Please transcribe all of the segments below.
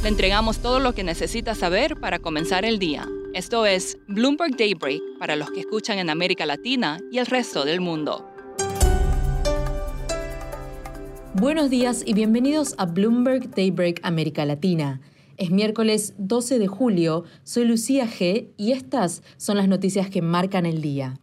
Le entregamos todo lo que necesita saber para comenzar el día. Esto es Bloomberg Daybreak para los que escuchan en América Latina y el resto del mundo. Buenos días y bienvenidos a Bloomberg Daybreak América Latina. Es miércoles 12 de julio, soy Lucía G y estas son las noticias que marcan el día.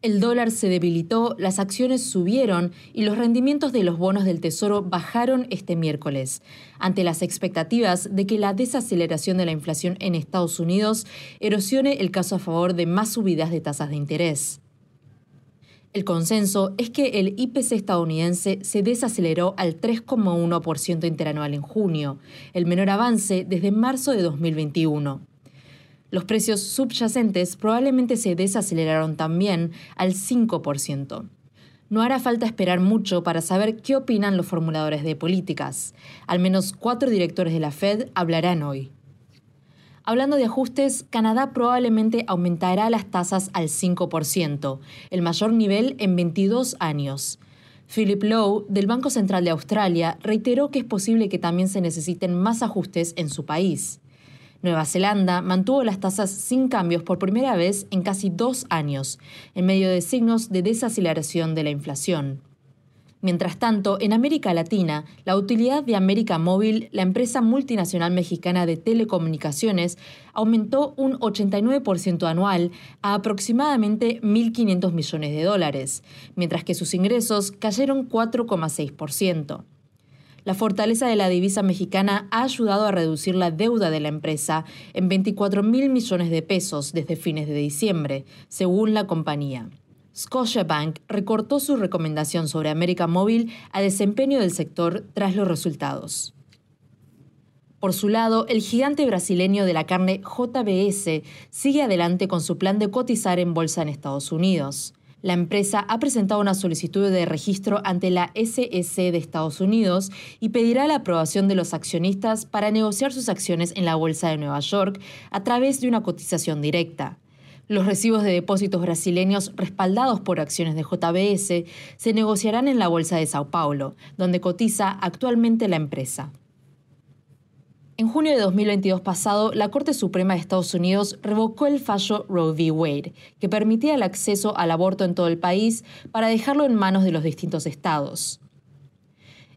El dólar se debilitó, las acciones subieron y los rendimientos de los bonos del Tesoro bajaron este miércoles, ante las expectativas de que la desaceleración de la inflación en Estados Unidos erosione el caso a favor de más subidas de tasas de interés. El consenso es que el IPC estadounidense se desaceleró al 3,1% interanual en junio, el menor avance desde marzo de 2021. Los precios subyacentes probablemente se desaceleraron también al 5%. No hará falta esperar mucho para saber qué opinan los formuladores de políticas. Al menos cuatro directores de la Fed hablarán hoy. Hablando de ajustes, Canadá probablemente aumentará las tasas al 5%, el mayor nivel en 22 años. Philip Lowe, del Banco Central de Australia, reiteró que es posible que también se necesiten más ajustes en su país. Nueva Zelanda mantuvo las tasas sin cambios por primera vez en casi dos años, en medio de signos de desaceleración de la inflación. Mientras tanto, en América Latina, la utilidad de América Móvil, la empresa multinacional mexicana de telecomunicaciones, aumentó un 89% anual a aproximadamente 1.500 millones de dólares, mientras que sus ingresos cayeron 4,6%. La fortaleza de la divisa mexicana ha ayudado a reducir la deuda de la empresa en 24 mil millones de pesos desde fines de diciembre, según la compañía. Scotiabank recortó su recomendación sobre América Móvil a desempeño del sector tras los resultados. Por su lado, el gigante brasileño de la carne JBS sigue adelante con su plan de cotizar en bolsa en Estados Unidos. La empresa ha presentado una solicitud de registro ante la SEC de Estados Unidos y pedirá la aprobación de los accionistas para negociar sus acciones en la Bolsa de Nueva York a través de una cotización directa. Los recibos de depósitos brasileños respaldados por acciones de JBS se negociarán en la Bolsa de Sao Paulo, donde cotiza actualmente la empresa. En junio de 2022 pasado, la Corte Suprema de Estados Unidos revocó el fallo Roe v. Wade, que permitía el acceso al aborto en todo el país para dejarlo en manos de los distintos estados.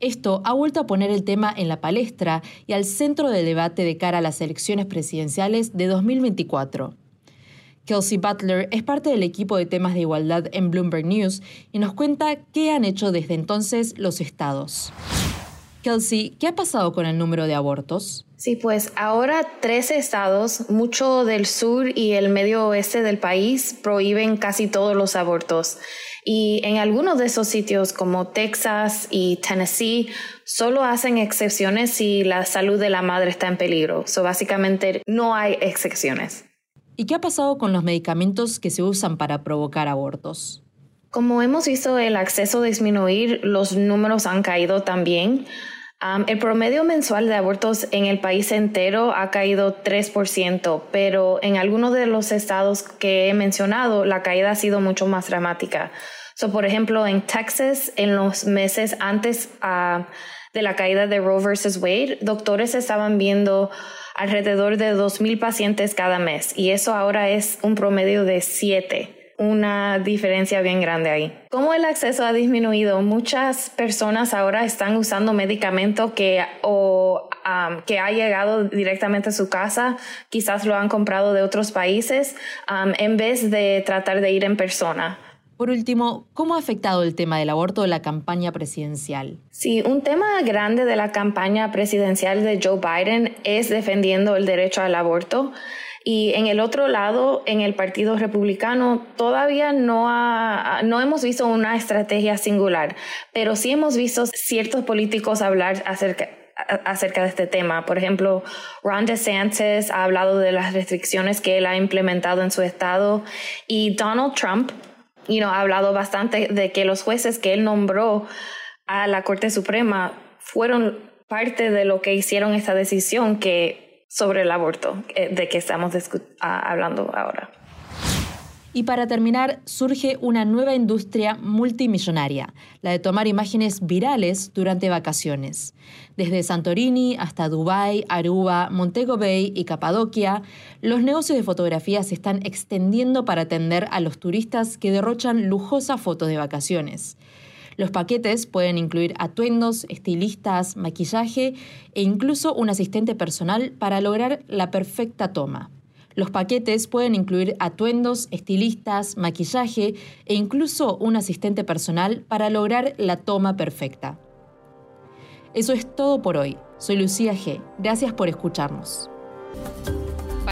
Esto ha vuelto a poner el tema en la palestra y al centro del debate de cara a las elecciones presidenciales de 2024. Kelsey Butler es parte del equipo de temas de igualdad en Bloomberg News y nos cuenta qué han hecho desde entonces los estados. Kelsey, ¿qué ha pasado con el número de abortos? Sí, pues ahora 13 estados, mucho del sur y el medio oeste del país, prohíben casi todos los abortos. Y en algunos de esos sitios, como Texas y Tennessee, solo hacen excepciones si la salud de la madre está en peligro. So, básicamente no hay excepciones. ¿Y qué ha pasado con los medicamentos que se usan para provocar abortos? Como hemos visto el acceso disminuir, los números han caído también el promedio mensual de abortos en el país entero ha caído 3%, pero en algunos de los estados que he mencionado, la caída ha sido mucho más dramática. So, por ejemplo, en Texas, en los meses antes ah, de la caída de Roe versus Wade, doctores estaban viendo alrededor de 2.000 pacientes cada mes y eso ahora es un promedio de 7 una diferencia bien grande ahí. Como el acceso ha disminuido, muchas personas ahora están usando medicamentos que o que ha llegado directamente a su casa, quizás lo han comprado de otros países, en vez de tratar de ir en persona. Por último, ¿cómo ha afectado el tema del aborto la campaña presidencial? Sí, un tema grande de la campaña presidencial de Joe Biden es defendiendo el derecho al aborto. Y en el otro lado, en el Partido Republicano, todavía no, no hemos visto una estrategia singular, pero sí hemos visto ciertos políticos hablar acerca, acerca de este tema. Por ejemplo, Ron DeSantis ha hablado de las restricciones que él ha implementado en su estado y Donald Trump you know, ha hablado bastante de que los jueces que él nombró a la Corte Suprema fueron parte de lo que hicieron esta decisión que sobre el aborto eh, de que estamos hablando ahora. Y para terminar, surge una nueva industria multimillonaria, la de tomar imágenes virales durante vacaciones. Desde Santorini hasta Dubái, Aruba, Montego Bay y Capadocia, los negocios de fotografía se están extendiendo para atender a los turistas que derrochan lujosas fotos de vacaciones. Los paquetes pueden incluir atuendos, estilistas, maquillaje e incluso un asistente personal para lograr la perfecta toma. Los paquetes pueden incluir atuendos, estilistas, maquillaje e incluso un asistente personal para lograr la toma perfecta. Eso es todo por hoy. Soy Lucía G. Gracias por escucharnos.